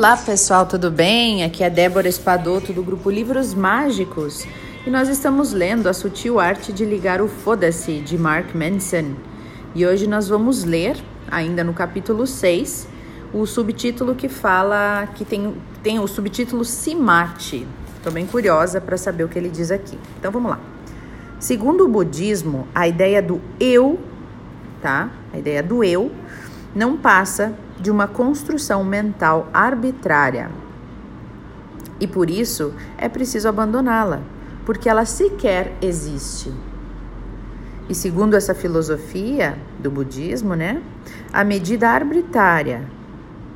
Olá pessoal, tudo bem? Aqui é Débora Espadoto do grupo Livros Mágicos e nós estamos lendo A Sutil Arte de Ligar o Foda-se de Mark Manson. E hoje nós vamos ler, ainda no capítulo 6, o subtítulo que fala que tem, tem o subtítulo Se Mate. Estou bem curiosa para saber o que ele diz aqui. Então vamos lá. Segundo o budismo, a ideia do eu, tá? A ideia do eu não passa de uma construção mental arbitrária. E por isso é preciso abandoná-la, porque ela sequer existe. E segundo essa filosofia do budismo, né, a medida arbitrária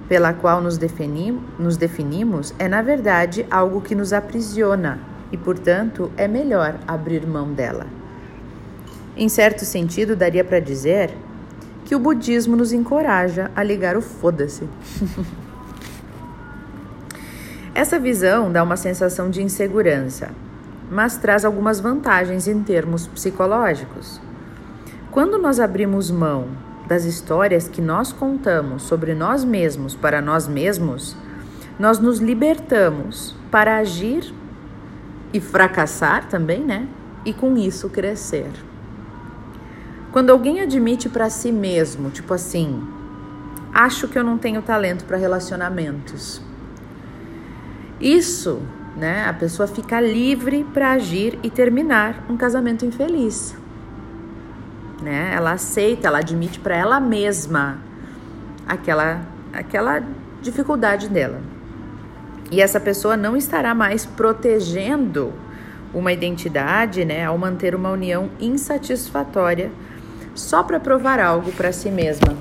pela qual nos, definim, nos definimos é, na verdade, algo que nos aprisiona e, portanto, é melhor abrir mão dela. Em certo sentido, daria para dizer que o budismo nos encoraja a ligar o foda-se. Essa visão dá uma sensação de insegurança, mas traz algumas vantagens em termos psicológicos. Quando nós abrimos mão das histórias que nós contamos sobre nós mesmos para nós mesmos, nós nos libertamos para agir e fracassar também, né? E com isso crescer. Quando alguém admite para si mesmo, tipo assim, acho que eu não tenho talento para relacionamentos. Isso, né? A pessoa fica livre para agir e terminar um casamento infeliz. Né? Ela aceita, ela admite para ela mesma aquela aquela dificuldade dela. E essa pessoa não estará mais protegendo uma identidade, né, ao manter uma união insatisfatória só para provar algo para si mesma.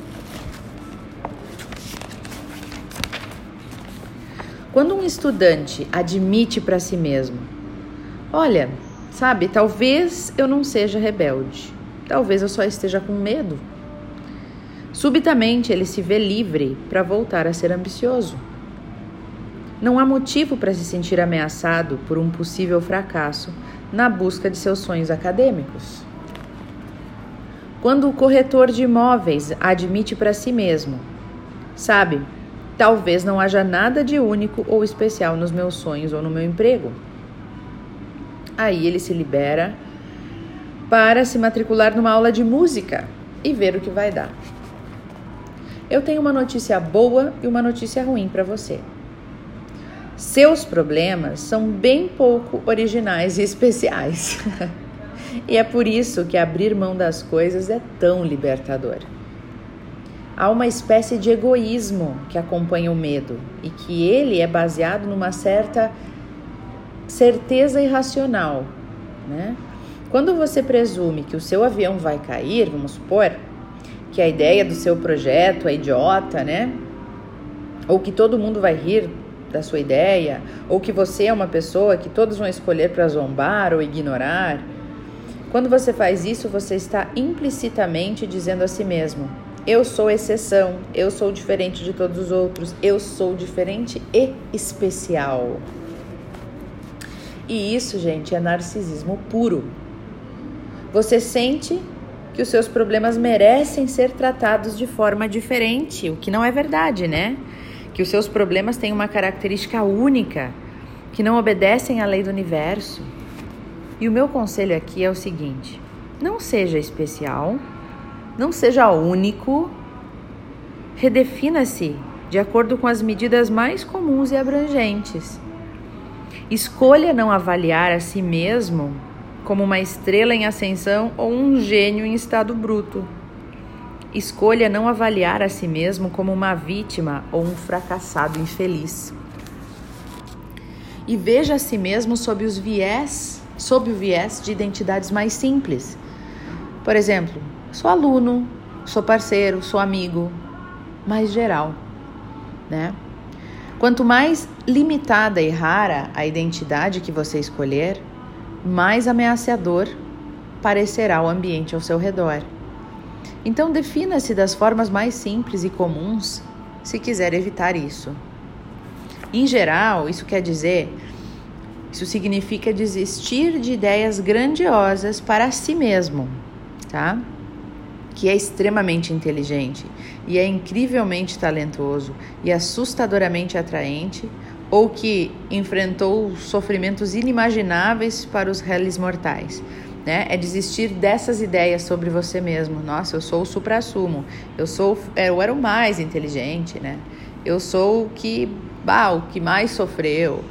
Quando um estudante admite para si mesmo: Olha, sabe, talvez eu não seja rebelde, talvez eu só esteja com medo. Subitamente ele se vê livre para voltar a ser ambicioso. Não há motivo para se sentir ameaçado por um possível fracasso na busca de seus sonhos acadêmicos. Quando o corretor de imóveis admite para si mesmo, sabe, talvez não haja nada de único ou especial nos meus sonhos ou no meu emprego. Aí ele se libera para se matricular numa aula de música e ver o que vai dar. Eu tenho uma notícia boa e uma notícia ruim para você. Seus problemas são bem pouco originais e especiais. E é por isso que abrir mão das coisas é tão libertador. Há uma espécie de egoísmo que acompanha o medo e que ele é baseado numa certa certeza irracional, né? Quando você presume que o seu avião vai cair, vamos supor, que a ideia do seu projeto é idiota, né? Ou que todo mundo vai rir da sua ideia, ou que você é uma pessoa que todos vão escolher para zombar ou ignorar, quando você faz isso, você está implicitamente dizendo a si mesmo: eu sou exceção, eu sou diferente de todos os outros, eu sou diferente e especial. E isso, gente, é narcisismo puro. Você sente que os seus problemas merecem ser tratados de forma diferente, o que não é verdade, né? Que os seus problemas têm uma característica única, que não obedecem à lei do universo. E o meu conselho aqui é o seguinte: não seja especial, não seja único, redefina-se de acordo com as medidas mais comuns e abrangentes. Escolha não avaliar a si mesmo como uma estrela em ascensão ou um gênio em estado bruto. Escolha não avaliar a si mesmo como uma vítima ou um fracassado infeliz. E veja a si mesmo sob os viés sob o viés de identidades mais simples. Por exemplo, sou aluno, sou parceiro, sou amigo, mais geral, né? Quanto mais limitada e rara a identidade que você escolher, mais ameaçador parecerá o ambiente ao seu redor. Então, defina-se das formas mais simples e comuns se quiser evitar isso. Em geral, isso quer dizer isso significa desistir de ideias grandiosas para si mesmo, tá? que é extremamente inteligente e é incrivelmente talentoso e assustadoramente atraente, ou que enfrentou sofrimentos inimagináveis para os réis mortais. Né? É desistir dessas ideias sobre você mesmo. Nossa, eu sou o supra-sumo, eu sou, eu era o mais inteligente, né? Eu sou o que, bah, o que mais sofreu.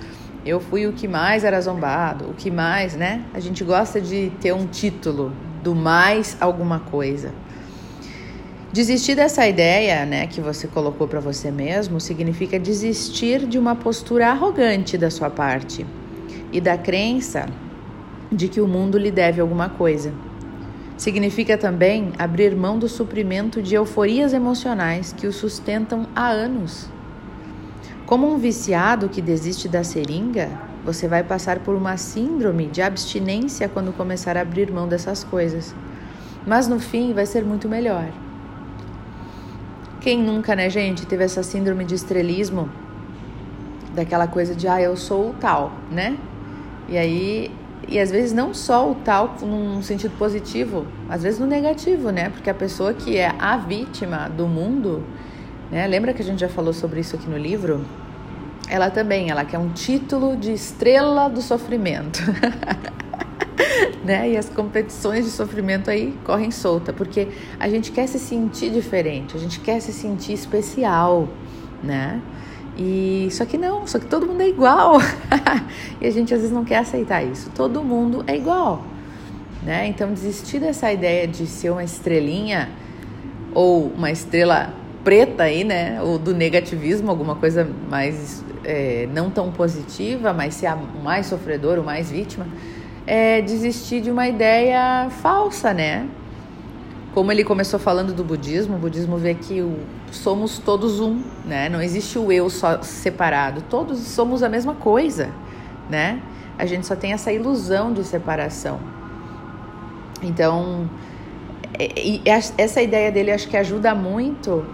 Eu fui o que mais era zombado, o que mais, né? A gente gosta de ter um título do mais alguma coisa. Desistir dessa ideia, né, que você colocou para você mesmo, significa desistir de uma postura arrogante da sua parte e da crença de que o mundo lhe deve alguma coisa. Significa também abrir mão do suprimento de euforias emocionais que o sustentam há anos. Como um viciado que desiste da seringa, você vai passar por uma síndrome de abstinência quando começar a abrir mão dessas coisas. Mas no fim vai ser muito melhor. Quem nunca, né, gente, teve essa síndrome de estrelismo? Daquela coisa de, ah, eu sou o tal, né? E aí, e às vezes não só o tal num sentido positivo, às vezes no negativo, né? Porque a pessoa que é a vítima do mundo, né? Lembra que a gente já falou sobre isso aqui no livro? Ela também, ela quer um título de estrela do sofrimento. né? E as competições de sofrimento aí correm solta, porque a gente quer se sentir diferente, a gente quer se sentir especial, né? E só que não, só que todo mundo é igual. e a gente às vezes não quer aceitar isso. Todo mundo é igual, né? Então desistir dessa ideia de ser uma estrelinha ou uma estrela preta aí, né? Ou do negativismo, alguma coisa mais é, não tão positiva, mas ser o mais sofredor, o mais vítima é, desistir de uma ideia falsa, né? Como ele começou falando do budismo, o budismo vê que o, somos todos um, né? Não existe o eu só separado, todos somos a mesma coisa, né? A gente só tem essa ilusão de separação. Então, e essa ideia dele acho que ajuda muito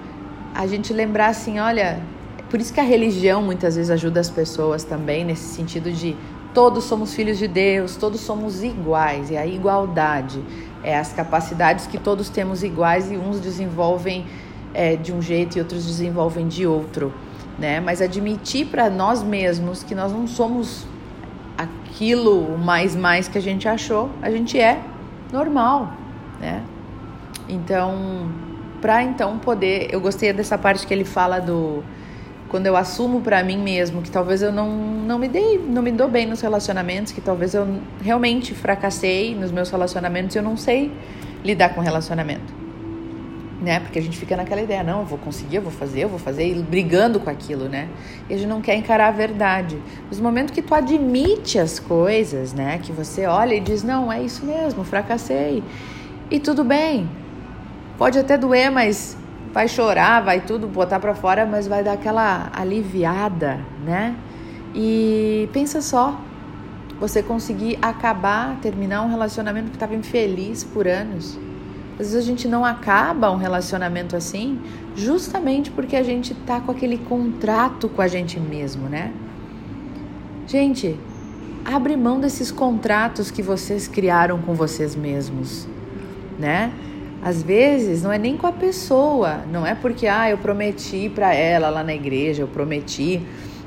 a gente lembrar assim, olha, por isso que a religião muitas vezes ajuda as pessoas também nesse sentido de Todos somos filhos de Deus, todos somos iguais, é a igualdade, é as capacidades que todos temos iguais e uns desenvolvem é, de um jeito e outros desenvolvem de outro, né? Mas admitir para nós mesmos que nós não somos aquilo mais mais que a gente achou, a gente é normal, né? Então, para então poder, eu gostei dessa parte que ele fala do quando eu assumo para mim mesmo que talvez eu não, não me dei, não me dou bem nos relacionamentos, que talvez eu realmente fracassei nos meus relacionamentos eu não sei lidar com relacionamento. Né? Porque a gente fica naquela ideia, não, eu vou conseguir, eu vou fazer, eu vou fazer, e brigando com aquilo, né? E a gente não quer encarar a verdade. Nos momentos que tu admite as coisas, né? Que você olha e diz, não, é isso mesmo, fracassei. E tudo bem. Pode até doer, mas vai chorar, vai tudo botar para fora, mas vai dar aquela aliviada, né? E pensa só, você conseguir acabar, terminar um relacionamento que estava infeliz por anos. Às vezes a gente não acaba um relacionamento assim, justamente porque a gente tá com aquele contrato com a gente mesmo, né? Gente, abre mão desses contratos que vocês criaram com vocês mesmos, né? Às vezes não é nem com a pessoa, não é porque ah, eu prometi para ela lá na igreja, eu prometi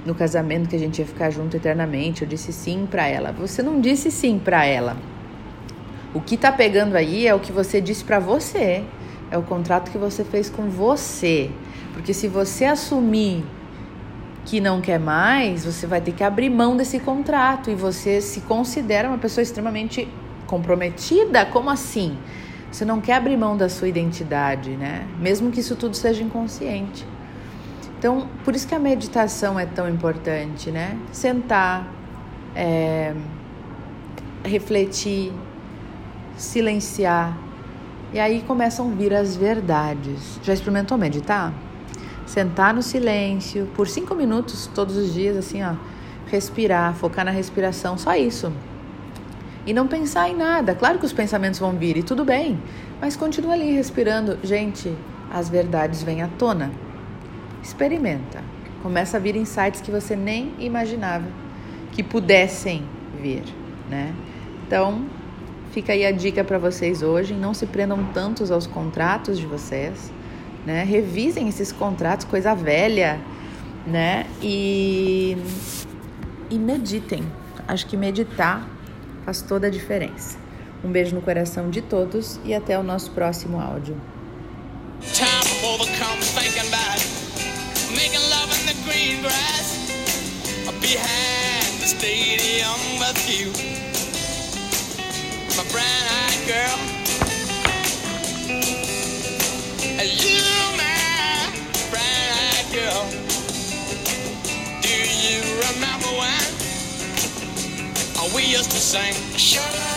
no casamento que a gente ia ficar junto eternamente, eu disse sim para ela. Você não disse sim para ela. O que tá pegando aí é o que você disse para você, é o contrato que você fez com você. Porque se você assumir que não quer mais, você vai ter que abrir mão desse contrato e você se considera uma pessoa extremamente comprometida. Como assim? Você não quer abrir mão da sua identidade, né? Mesmo que isso tudo seja inconsciente. Então, por isso que a meditação é tão importante, né? Sentar, é, refletir, silenciar. E aí começam a vir as verdades. Já experimentou meditar? Sentar no silêncio por cinco minutos todos os dias, assim, ó. Respirar, focar na respiração, só isso e não pensar em nada. Claro que os pensamentos vão vir e tudo bem, mas continua ali respirando. Gente, as verdades vêm à tona. Experimenta. Começa a vir insights que você nem imaginava que pudessem vir, né? Então, Fica aí a dica para vocês hoje, não se prendam tantos aos contratos de vocês, né? Revisem esses contratos, coisa velha, né? E e meditem. Acho que meditar faz toda a diferença. Um beijo no coração de todos e até o nosso próximo áudio. My brown eyed girl. Used to sing?